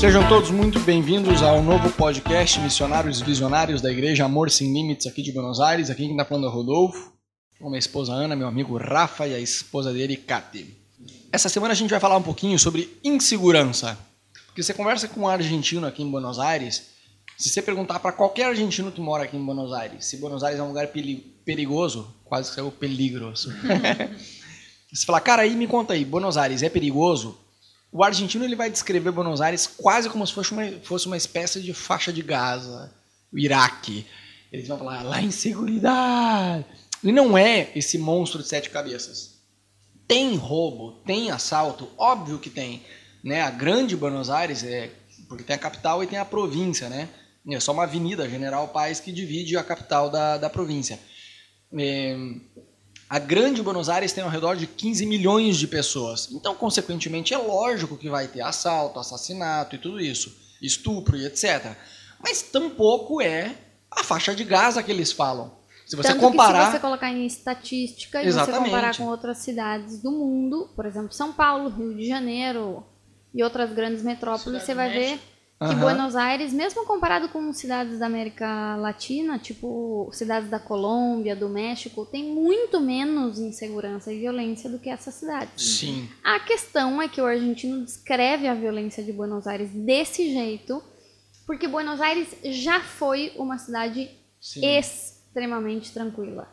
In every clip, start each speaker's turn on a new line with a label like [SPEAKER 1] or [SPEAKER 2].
[SPEAKER 1] Sejam todos muito bem-vindos ao novo podcast Missionários Visionários da Igreja Amor Sem Limites aqui de Buenos Aires. Aqui quem está falando é o Rodolfo, com minha esposa Ana, meu amigo Rafa e a esposa dele, Kati. Essa semana a gente vai falar um pouquinho sobre insegurança. Porque você conversa com um argentino aqui em Buenos Aires, se você perguntar para qualquer argentino que mora aqui em Buenos Aires, se Buenos Aires é um lugar perigoso, quase que saiu peligroso. você fala, cara, aí me conta aí, Buenos Aires é perigoso? O argentino ele vai descrever Buenos Aires quase como se fosse uma, fosse uma espécie de faixa de Gaza, o Iraque. Eles vão falar, lá inseguridade. E não é esse monstro de sete cabeças. Tem roubo, tem assalto, óbvio que tem. Né? A grande Buenos Aires é porque tem a capital e tem a província, né? É só uma avenida, General Paz, que divide a capital da, da província. É, a grande Buenos Aires tem ao redor de 15 milhões de pessoas. Então, consequentemente, é lógico que vai ter assalto, assassinato e tudo isso, estupro e etc. Mas tampouco é a faixa de Gaza que eles falam.
[SPEAKER 2] Se você Tanto comparar. se você colocar em estatística e você comparar com outras cidades do mundo, por exemplo, São Paulo, Rio de Janeiro e outras grandes metrópoles, Cidade você vai ver que uhum. Buenos Aires, mesmo comparado com cidades da América Latina, tipo cidades da Colômbia, do México, tem muito menos insegurança e violência do que essas cidades.
[SPEAKER 1] Sim.
[SPEAKER 2] A questão é que o argentino descreve a violência de Buenos Aires desse jeito, porque Buenos Aires já foi uma cidade Sim. extremamente tranquila.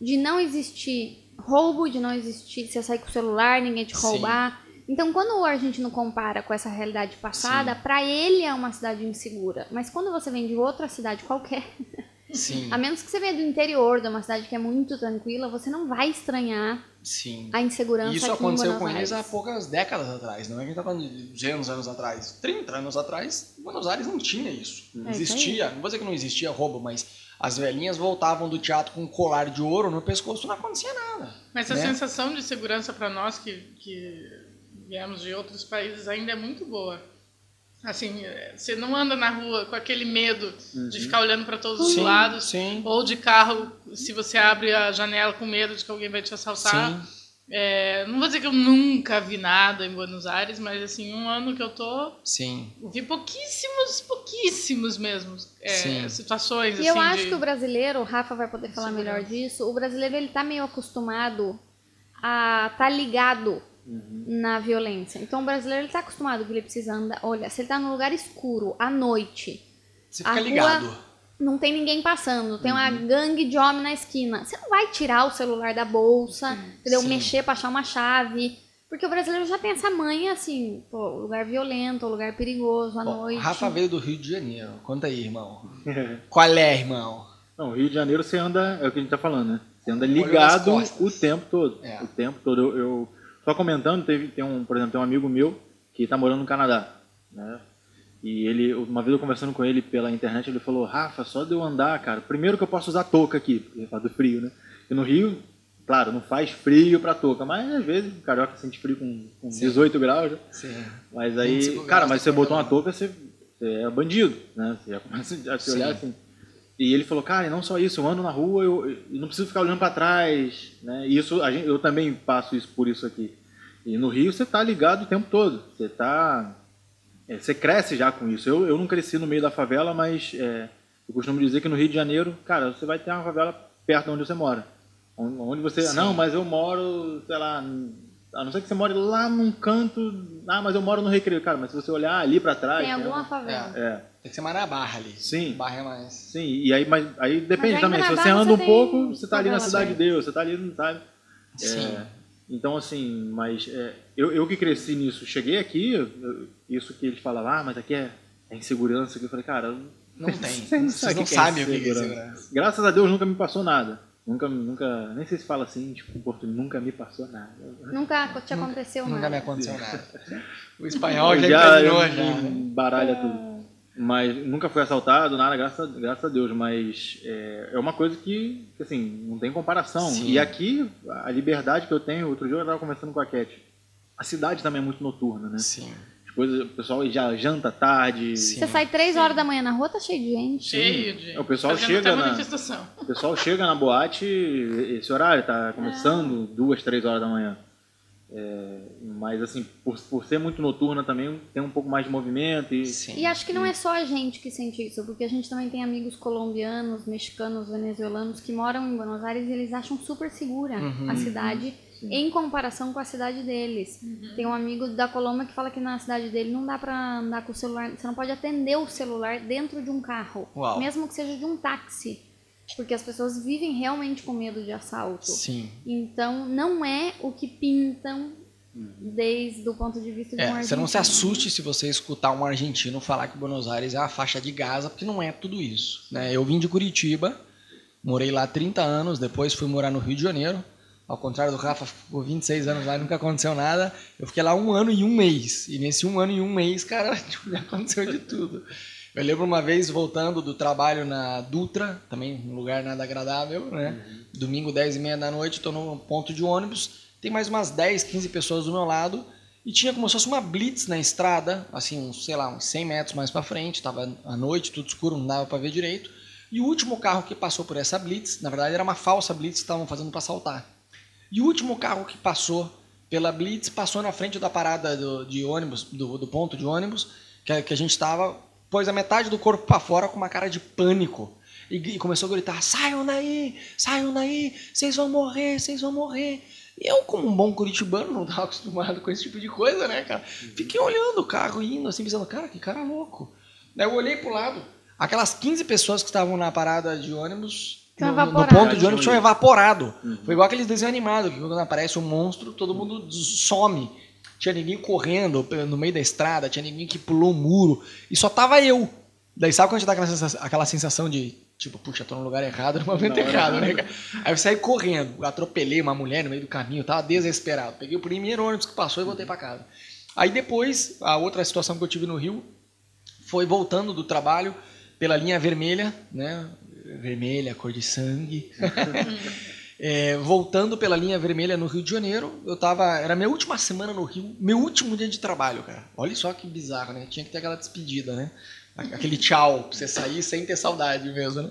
[SPEAKER 2] De não existir roubo, de não existir você sair com o celular, ninguém te roubar. Sim então, quando o argentino compara com essa realidade passada, para ele é uma cidade insegura. Mas quando você vem de outra cidade qualquer,
[SPEAKER 1] Sim.
[SPEAKER 2] a menos que você venha do interior, de uma cidade que é muito tranquila, você não vai estranhar
[SPEAKER 1] Sim.
[SPEAKER 2] a insegurança
[SPEAKER 1] Isso
[SPEAKER 2] aqui
[SPEAKER 1] aconteceu com
[SPEAKER 2] eles
[SPEAKER 1] há poucas décadas atrás, não é que a gente está falando de 200 anos atrás. 30 anos atrás, Buenos Aires não tinha isso. Não é existia, isso não vou dizer que não existia roubo, mas as velhinhas voltavam do teatro com um colar de ouro no pescoço, não acontecia nada.
[SPEAKER 3] Mas a né? sensação de segurança para nós que, que viemos de outros países ainda é muito boa. Assim, você não anda na rua com aquele medo uhum. de ficar olhando para todos sim, os lados,
[SPEAKER 1] sim.
[SPEAKER 3] ou de carro, se você abre a janela com medo de que alguém vai te assaltar. É, não vou dizer que eu nunca vi nada em Buenos Aires, mas assim, um ano que eu tô,
[SPEAKER 1] sim.
[SPEAKER 3] vi pouquíssimos, pouquíssimos mesmo é, situações. E assim,
[SPEAKER 2] eu acho
[SPEAKER 3] de...
[SPEAKER 2] que o brasileiro, o Rafa vai poder falar melhor disso, o brasileiro ele tá meio acostumado a estar tá ligado uhum. na violência. Então o brasileiro está acostumado que ele precisa andar. Olha, se ele está num lugar escuro, à noite.
[SPEAKER 1] Você fica ligado.
[SPEAKER 2] Não tem ninguém passando, tem uhum. uma gangue de homem na esquina. Você não vai tirar o celular da bolsa, Sim. entendeu? Sim. Mexer pra achar uma chave. Porque o brasileiro já tem essa manha, assim, pô, lugar violento, lugar perigoso à noite.
[SPEAKER 1] Rafa veio do Rio de Janeiro. Conta aí, irmão. Qual é, irmão?
[SPEAKER 4] Não, Rio de Janeiro você anda, é o que a gente tá falando, né? Você anda ligado o tempo todo. É. O tempo todo. Eu, eu, só comentando, teve, tem um, por exemplo, tem um amigo meu que está morando no Canadá, né? E ele, uma vez eu conversando com ele pela internet, ele falou: Rafa, só de eu andar, cara, primeiro que eu posso usar touca aqui, porque faz do frio, né? E no Rio, claro, não faz frio pra touca, mas às vezes o carioca sente frio com, com 18 graus. Já.
[SPEAKER 1] Sim.
[SPEAKER 4] Mas aí, cara, mas você botou uma touca, você, você é bandido, né? Você já começa a se olhar assim. E ele falou, cara, e não só isso, eu ando na rua, eu, eu não preciso ficar olhando para trás, né? E isso, gente, eu também passo isso por isso aqui. E no Rio você tá ligado o tempo todo, você tá, é, você cresce já com isso. Eu, eu não cresci no meio da favela, mas é, eu costumo dizer que no Rio de Janeiro, cara, você vai ter uma favela perto de onde você mora. Onde você, Sim. não, mas eu moro, sei lá, a não ser que você more lá num canto, ah, mas eu moro no Recreio, cara, mas se você olhar ali para trás,
[SPEAKER 2] tem alguma favela.
[SPEAKER 1] É. é. Tem que ser mais na barra ali.
[SPEAKER 4] Sim.
[SPEAKER 1] Barra é mais.
[SPEAKER 4] Sim, e aí, mas aí depende mas também. Se você anda um pouco, você tá ali na Cidade de Deus, você tá ali, sabe?
[SPEAKER 1] Sim.
[SPEAKER 4] É, então, assim, mas é, eu, eu que cresci nisso, cheguei aqui, eu, isso que eles falavam, ah, mas aqui é, é insegurança, que eu falei, cara,
[SPEAKER 1] não tem. Vocês não sabem o que é insegurança.
[SPEAKER 4] Graças a Deus nunca me passou nada. Nunca, nunca, nem sei se fala assim, tipo, em português, nunca me passou nada.
[SPEAKER 2] Nunca te aconteceu
[SPEAKER 1] nunca,
[SPEAKER 2] nada.
[SPEAKER 1] Nunca me aconteceu nada. O espanhol já, já já.
[SPEAKER 4] Baralha tudo. Mas nunca fui assaltado, nada, graças, graças a Deus. Mas é, é uma coisa que, que, assim, não tem comparação. Sim. E aqui, a liberdade que eu tenho, outro dia eu estava conversando com a Cat. A cidade também é muito noturna, né?
[SPEAKER 1] Sim.
[SPEAKER 4] Coisas, o pessoal já janta tarde.
[SPEAKER 2] Sim. Você sai três horas da manhã na rua, tá cheio de gente.
[SPEAKER 3] Cheio de
[SPEAKER 4] gente. O pessoal chega na, o pessoal chega na boate esse horário, tá começando é. duas, três horas da manhã. É, mas assim, por, por ser muito noturna também tem um pouco mais de movimento. E,
[SPEAKER 2] Sim. e acho que não é só a gente que sente isso, porque a gente também tem amigos colombianos, mexicanos, venezuelanos que moram em Buenos Aires e eles acham super segura uhum. a cidade Sim. em comparação com a cidade deles. Uhum. Tem um amigo da Colômbia que fala que na cidade dele não dá pra andar com o celular, você não pode atender o celular dentro de um carro, Uau. mesmo que seja de um táxi. Porque as pessoas vivem realmente com medo de assalto.
[SPEAKER 1] Sim.
[SPEAKER 2] Então, não é o que pintam desde o ponto de vista de
[SPEAKER 1] é,
[SPEAKER 2] um argentino.
[SPEAKER 1] Você não se assuste se você escutar um argentino falar que Buenos Aires é a faixa de Gaza, porque não é tudo isso. Né? Eu vim de Curitiba, morei lá 30 anos, depois fui morar no Rio de Janeiro. Ao contrário do Rafa, ficou 26 anos lá e nunca aconteceu nada. Eu fiquei lá um ano e um mês. E nesse um ano e um mês, cara, tipo, aconteceu de tudo. Eu lembro uma vez voltando do trabalho na Dutra, também um lugar nada agradável, né? Uhum. Domingo, 10 e meia da noite, estou no ponto de ônibus, tem mais umas 10, 15 pessoas do meu lado, e tinha como se fosse uma blitz na estrada, assim, uns, sei lá, uns 100 metros mais para frente, estava à noite, tudo escuro, não dava para ver direito. E o último carro que passou por essa blitz, na verdade era uma falsa blitz que estavam fazendo para assaltar. E o último carro que passou pela blitz passou na frente da parada do, de ônibus, do, do ponto de ônibus, que, que a gente estava pôs a metade do corpo para fora com uma cara de pânico. E, e, começou a gritar: saiam daí, saiam daí, vocês vão morrer, vocês vão morrer. E eu, como um bom curitibano, não estava acostumado com esse tipo de coisa, né, cara? Fiquei olhando o carro indo, assim, pensando: cara, que cara louco. Daí eu olhei pro lado, aquelas 15 pessoas que estavam na parada de ônibus. No, no, ponto de ônibus tinham evaporado. Uhum. Foi igual aqueles desenhos animados, que quando aparece um monstro, todo mundo some tinha ninguém correndo no meio da estrada, tinha ninguém que pulou o muro, e só tava eu. Daí sabe quando a gente dá aquela sensação, aquela sensação de, tipo, puxa, tô no lugar errado, no momento não, errado, né, cara? Aí eu saí correndo, atropelei uma mulher no meio do caminho, tava desesperado. Peguei o primeiro ônibus que passou e voltei para casa. Aí depois, a outra situação que eu tive no Rio foi voltando do trabalho pela linha vermelha, né? Vermelha, cor de sangue. É, voltando pela linha vermelha no Rio de Janeiro, eu tava. Era minha última semana no Rio, meu último dia de trabalho, cara. Olha só que bizarro, né? Tinha que ter aquela despedida, né? Aquele tchau, pra você sair sem ter saudade mesmo, né?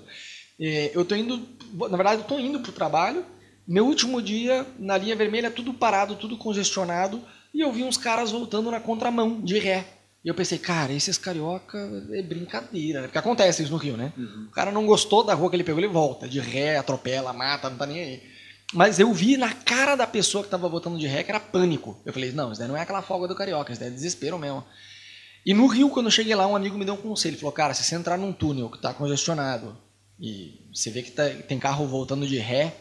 [SPEAKER 1] É, eu tô indo. Na verdade, eu tô indo pro trabalho. Meu último dia, na linha vermelha, tudo parado, tudo congestionado. E eu vi uns caras voltando na contramão, de ré. E eu pensei, cara, esses carioca é brincadeira, né? Porque acontece isso no Rio, né? Uhum. O cara não gostou da rua que ele pegou, ele volta, de ré, atropela, mata, não tá nem aí. Mas eu vi na cara da pessoa que tava botando de ré que era pânico. Eu falei, não, isso daí não é aquela folga do carioca, isso daí é desespero mesmo. E no Rio, quando eu cheguei lá, um amigo me deu um conselho. Ele falou, cara, se você entrar num túnel que tá congestionado e você vê que tá, tem carro voltando de ré,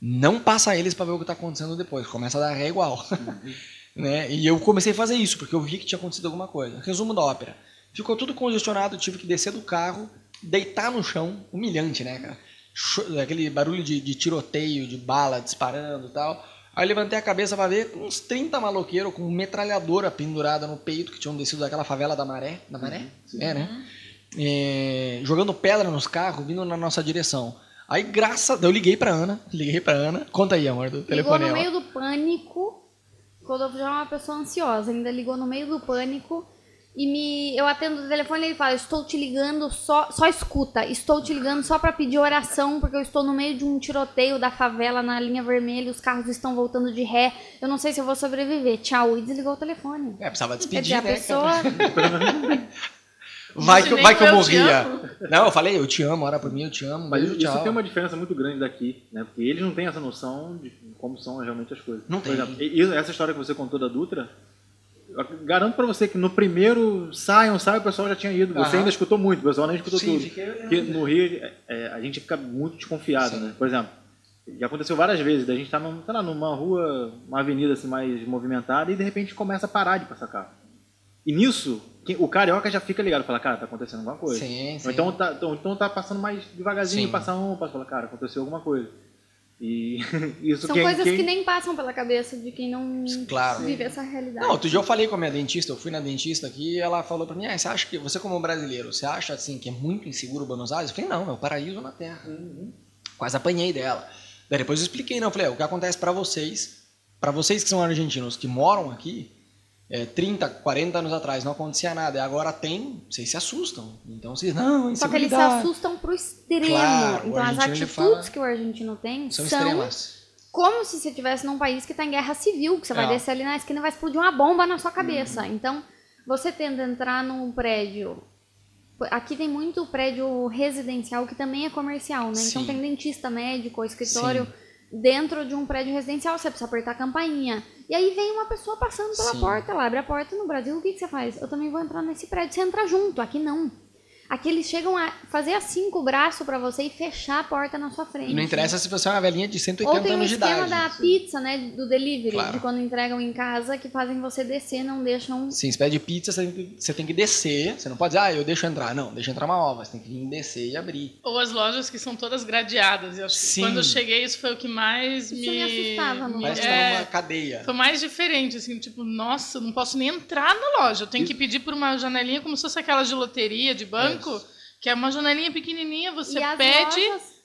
[SPEAKER 1] não passa eles para ver o que tá acontecendo depois. Começa a dar ré igual. Uhum. Né? E eu comecei a fazer isso, porque eu vi que tinha acontecido alguma coisa. Resumo da ópera. Ficou tudo congestionado, tive que descer do carro, deitar no chão, humilhante, né, cara? Aquele barulho de, de tiroteio, de bala disparando e tal. Aí levantei a cabeça para ver uns 30 maloqueiros com metralhadora pendurada no peito, que tinham descido daquela favela da Maré. Da Maré? Uhum, é, né? É, jogando pedra nos carros, vindo na nossa direção. Aí, graças eu liguei pra Ana. Liguei pra Ana. Conta aí, amor, do telefone.
[SPEAKER 2] Ligou no meio do pânico Rodolfo já é uma pessoa ansiosa, ainda ligou no meio do pânico e me eu atendo o telefone e ele fala: "Estou te ligando só só escuta. Estou te ligando só para pedir oração porque eu estou no meio de um tiroteio da favela na linha vermelha, os carros estão voltando de ré. Eu não sei se eu vou sobreviver. Tchau." E desligou o telefone.
[SPEAKER 1] É, precisava despedir, dizer,
[SPEAKER 2] né? A pessoa
[SPEAKER 1] Vai que, vai que eu morria. Não, eu falei, eu te amo, ora por mim, eu te amo.
[SPEAKER 4] Mas
[SPEAKER 1] isso
[SPEAKER 4] tchau. tem uma diferença muito grande daqui, né? Porque eles não têm essa noção de como são realmente as coisas.
[SPEAKER 1] Não
[SPEAKER 4] por
[SPEAKER 1] tem.
[SPEAKER 4] Exemplo, essa história que você contou da Dutra, garanto para você que no primeiro saiam, saiam, o pessoal já tinha ido. Você Aham. ainda escutou muito, o pessoal nem escutou Sim, tudo. Fiquei... Porque no Rio é, a gente fica muito desconfiado, Sim. né? Por exemplo, já aconteceu várias vezes, a gente está lá, numa rua, uma avenida assim mais movimentada e de repente começa a parar de passar carro. E nisso, o carioca já fica ligado, fala, cara, tá acontecendo alguma coisa.
[SPEAKER 1] Sim,
[SPEAKER 4] sim. Ou então tá, então, então tá passando mais devagarzinho, sim. passa um, passa, fala, cara, aconteceu alguma coisa. E isso
[SPEAKER 2] São
[SPEAKER 4] quem,
[SPEAKER 2] coisas
[SPEAKER 4] quem...
[SPEAKER 2] que nem passam pela cabeça de quem não
[SPEAKER 1] claro.
[SPEAKER 2] vive essa realidade.
[SPEAKER 1] Não, outro dia eu falei com a minha dentista, eu fui na dentista aqui e ela falou pra mim, ah, você acha que, você como brasileiro, você acha assim que é muito inseguro Buenos Aires? Eu falei, não, é o paraíso na Terra. Uhum. Quase apanhei dela. Daí depois eu expliquei, não, eu falei, é, o que acontece para vocês, para vocês que são argentinos, que moram aqui, é, 30, 40 anos atrás não acontecia nada, e agora tem, vocês se assustam. Então vocês, não,
[SPEAKER 2] Só que eles se assustam pro extremo. Claro, então as atitudes que o argentino tem
[SPEAKER 1] são, são extremas.
[SPEAKER 2] como se você estivesse num país que está em guerra civil, que você vai
[SPEAKER 1] É.
[SPEAKER 2] descer ali na esquina e vai explodir uma bomba na sua cabeça. Então, você tenta entrar num prédio. Aqui tem muito prédio residencial que também é comercial, né? Então
[SPEAKER 1] Sim.
[SPEAKER 2] tem dentista, médico, escritório dentro de um prédio residencial, você precisa apertar a campainha. E aí vem uma pessoa passando pela
[SPEAKER 1] Sim.
[SPEAKER 2] porta, ela abre a porta no Brasil, o que, que você faz? Eu também vou entrar nesse prédio, você entra junto, aqui não. Aqui eles chegam a fazer assim com o braço pra você e fechar a porta na sua frente.
[SPEAKER 1] E não interessa se você é uma velhinha de 180
[SPEAKER 2] Ou tem o
[SPEAKER 1] anos de
[SPEAKER 2] esquema
[SPEAKER 1] idade.
[SPEAKER 2] da pizza, né? Do delivery,
[SPEAKER 1] Claro.
[SPEAKER 2] de quando entregam em casa, que fazem você descer, não deixam.
[SPEAKER 1] Sim, você pede pizza, você tem, que, você tem que descer. Você não pode dizer, ah, eu deixo entrar. Não, deixa entrar uma ova. Você tem que vir descer e abrir.
[SPEAKER 3] Ou as lojas que são todas gradeadas. Eu acho que
[SPEAKER 1] Sim.
[SPEAKER 3] quando eu cheguei, isso foi o que mais
[SPEAKER 2] Isso
[SPEAKER 3] me.
[SPEAKER 2] me assustava, não
[SPEAKER 1] Parece que
[SPEAKER 3] é,
[SPEAKER 1] tá numa cadeia.
[SPEAKER 3] Foi mais diferente, assim, tipo, nossa, eu não posso nem entrar na loja. Eu tenho que pedir por uma janelinha como se fosse aquelas de loteria, de banco,
[SPEAKER 1] Isso.
[SPEAKER 3] que é uma janelinha pequenininha, você
[SPEAKER 2] e
[SPEAKER 3] pede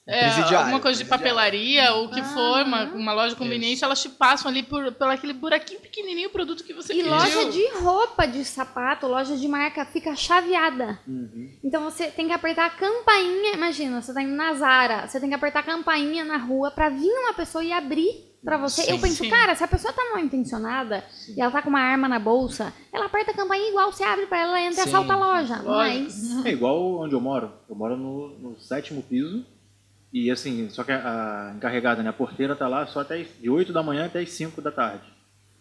[SPEAKER 3] é, alguma coisa de papelaria ou o que for, uma, uma loja de conveniência, elas te passam ali por, por aquele buraquinho pequenininho o produto que você
[SPEAKER 2] E
[SPEAKER 3] pediu.
[SPEAKER 2] loja de roupa, de sapato, loja de marca, fica chaveada.
[SPEAKER 4] Uhum.
[SPEAKER 2] Então você tem que apertar a campainha. Imagina, você tá indo na Zara, você tem que apertar a campainha na rua pra vir uma pessoa e abrir pra você.
[SPEAKER 1] Sim,
[SPEAKER 2] eu penso,
[SPEAKER 3] sim.
[SPEAKER 2] cara, se a pessoa tá mal intencionada e ela tá com uma arma na bolsa, ela aperta a campainha igual você abre pra ela, ela entra e
[SPEAKER 1] Sim.
[SPEAKER 2] assalta a loja. Mas.
[SPEAKER 4] É igual onde eu moro. Eu moro no, no sétimo piso. E assim, só que a, a encarregada, né, a porteira tá lá só até de 8 da manhã até as 5 da tarde.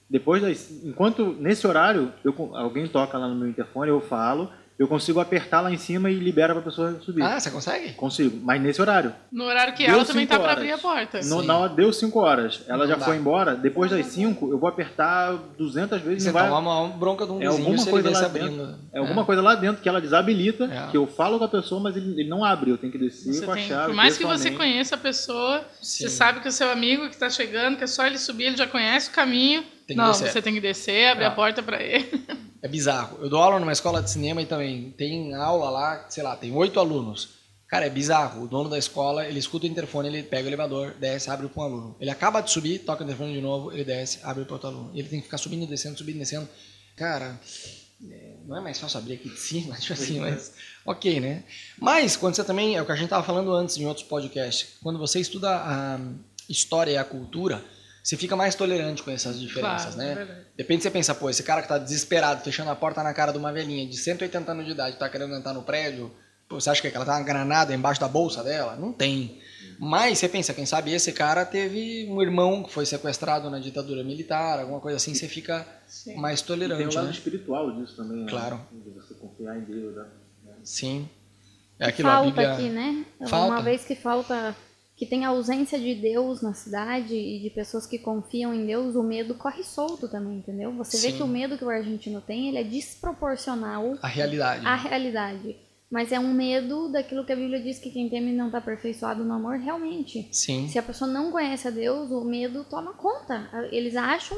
[SPEAKER 4] Depois das, enquanto nesse horário, eu, alguém toca lá no meu interfone, eu falo, eu consigo apertar lá em cima e libera pra pessoa subir.
[SPEAKER 1] Ah, você consegue?
[SPEAKER 4] Consigo, mas nesse horário.
[SPEAKER 3] No horário que
[SPEAKER 4] Deu
[SPEAKER 3] ela também tá pra
[SPEAKER 4] horas.
[SPEAKER 3] abrir a porta.
[SPEAKER 4] No,
[SPEAKER 1] Sim.
[SPEAKER 4] na hora deu 5 horas, ela
[SPEAKER 1] Não
[SPEAKER 4] já
[SPEAKER 1] dá.
[SPEAKER 4] foi embora. Depois das 5, eu vou apertar 200 vezes.
[SPEAKER 1] Você
[SPEAKER 4] não vai,
[SPEAKER 1] toma uma bronca de um
[SPEAKER 4] é
[SPEAKER 1] vizinho
[SPEAKER 4] alguma
[SPEAKER 1] se ele
[SPEAKER 4] coisa lá
[SPEAKER 1] abrindo.
[SPEAKER 4] dentro. É alguma coisa lá dentro que ela desabilita,
[SPEAKER 1] É.
[SPEAKER 4] que eu falo com a pessoa, mas ele, ele não abre. Eu tenho que descer
[SPEAKER 3] Você
[SPEAKER 4] com a
[SPEAKER 3] tem-
[SPEAKER 4] chave.
[SPEAKER 3] por mais que você conheça a pessoa,
[SPEAKER 1] Sim.
[SPEAKER 3] você sabe que o seu amigo que está chegando, que é só ele subir, ele já conhece o caminho.
[SPEAKER 1] Tem
[SPEAKER 3] não, você tem que descer, abrir
[SPEAKER 1] Ah.
[SPEAKER 3] a porta para ele.
[SPEAKER 1] É bizarro. Eu dou aula numa escola de cinema e também tem aula lá, sei lá, tem oito alunos. Cara, é bizarro. O dono da escola, ele escuta o interfone, ele pega o elevador, desce, abre para um aluno. Ele acaba de subir, toca o interfone de novo, ele desce, abre para outro aluno. Ele tem que ficar subindo, descendo, subindo, descendo. Cara, é, não é mais fácil abrir aqui de cima, tipo assim, mas ok, né? Mas quando você também, é o que a gente tava falando antes em outros podcasts, quando você estuda a história e a cultura, você fica mais tolerante com essas diferenças,
[SPEAKER 3] Claro,
[SPEAKER 1] né?
[SPEAKER 3] é verdade.
[SPEAKER 1] De repente você pensa, pô, esse cara que tá desesperado, fechando a porta na cara de uma velhinha de 180 anos de idade, tá querendo entrar no prédio, pô, você acha que ela tá uma granada embaixo da bolsa dela? Não tem. Mas você pensa, quem sabe esse cara teve um irmão que foi sequestrado na ditadura militar, alguma coisa assim, você fica
[SPEAKER 3] Sim.
[SPEAKER 1] mais
[SPEAKER 4] E tem o
[SPEAKER 1] tolerante,
[SPEAKER 4] lado
[SPEAKER 1] né?
[SPEAKER 4] espiritual disso também. né?
[SPEAKER 1] Claro.
[SPEAKER 4] De você confiar em Deus. Né?
[SPEAKER 1] Sim. É aquilo, a
[SPEAKER 2] falta
[SPEAKER 1] Bíblia...
[SPEAKER 2] aqui, né?
[SPEAKER 1] Falta.
[SPEAKER 2] Uma vez que falta, que tem ausência de Deus na cidade e de pessoas que confiam em Deus, o medo corre solto também, entendeu? Você vê
[SPEAKER 1] Sim.
[SPEAKER 2] que o medo que o argentino tem, ele é desproporcional
[SPEAKER 1] A realidade.
[SPEAKER 2] à realidade. Mas é um medo daquilo que a Bíblia diz que quem teme não está aperfeiçoado no amor, realmente.
[SPEAKER 1] Sim.
[SPEAKER 2] Se a pessoa não conhece a Deus, o medo toma conta. Eles acham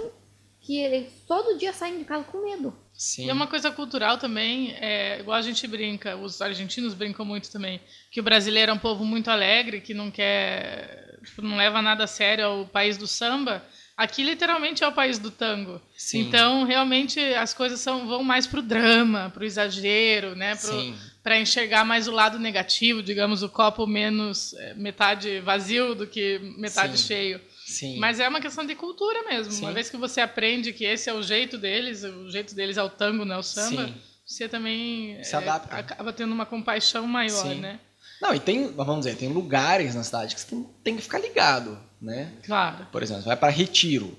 [SPEAKER 2] que eles todo dia saem de casa com medo.
[SPEAKER 1] Sim.
[SPEAKER 3] E é uma coisa cultural também, é, igual a gente brinca, os argentinos brincam muito também, que o brasileiro é um povo muito alegre, que não quer, tipo, não leva nada a sério ao país do samba. Aqui literalmente é o país do tango.
[SPEAKER 1] Sim.
[SPEAKER 3] Então, realmente as coisas são, vão mais pro drama, pro exagero, né, pro,
[SPEAKER 1] Sim.
[SPEAKER 3] para enxergar mais o lado negativo, digamos, o copo menos é, metade vazio do que metade
[SPEAKER 1] Sim.
[SPEAKER 3] cheio.
[SPEAKER 1] Sim.
[SPEAKER 3] Mas é uma questão de cultura mesmo.
[SPEAKER 1] Sim.
[SPEAKER 3] Uma vez que você aprende que esse é o jeito deles, o jeito deles é o tango, não é o samba,
[SPEAKER 1] Sim.
[SPEAKER 3] você também
[SPEAKER 1] Se
[SPEAKER 3] é,
[SPEAKER 1] adapta.
[SPEAKER 3] acaba tendo uma compaixão maior,
[SPEAKER 1] Sim.
[SPEAKER 3] né?
[SPEAKER 1] Não, e tem, vamos dizer, tem lugares na cidade que você tem, tem que ficar ligado, né?
[SPEAKER 3] Claro.
[SPEAKER 1] Por exemplo, você vai para Retiro,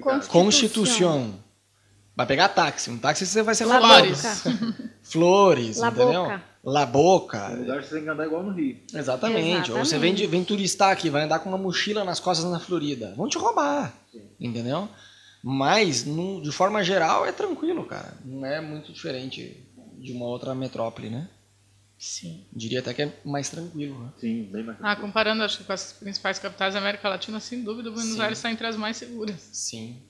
[SPEAKER 2] Constituição.
[SPEAKER 1] Constituição. Vai pegar táxi. Um táxi você vai ser
[SPEAKER 2] La. Boca.
[SPEAKER 1] Flores,
[SPEAKER 2] La
[SPEAKER 1] entendeu?
[SPEAKER 2] Boca.
[SPEAKER 1] La Boca.
[SPEAKER 4] Tem lugar que você tem que andar igual no Rio.
[SPEAKER 1] Exatamente. Ou você vem, de, vem turistar aqui, vai andar com uma mochila nas costas na Florida. Vão te roubar. Entendeu? Mas, no- de forma geral, é tranquilo, cara. Não é muito diferente de uma outra metrópole, né?
[SPEAKER 3] Sim.
[SPEAKER 1] Diria até que é mais tranquilo. Né?
[SPEAKER 4] Sim, bem mais.
[SPEAKER 3] Ah, comparando acho que com as principais capitais da América Latina, sem dúvida, Buenos
[SPEAKER 1] Sim.
[SPEAKER 3] Aires está entre as mais seguras.
[SPEAKER 1] Sim.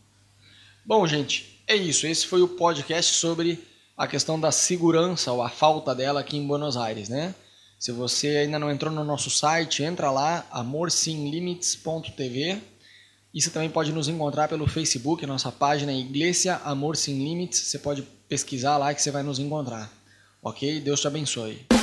[SPEAKER 1] Bom, gente, é isso. Esse foi o podcast sobre a questão da segurança ou a falta dela aqui em Buenos Aires, né? Se você ainda não entrou no nosso site, entra lá, amorsimlimits.tv. E você também pode nos encontrar pelo Facebook, nossa página é Iglesia Amor Sem Limites. Você pode pesquisar lá que você vai nos encontrar. Ok? Deus te abençoe.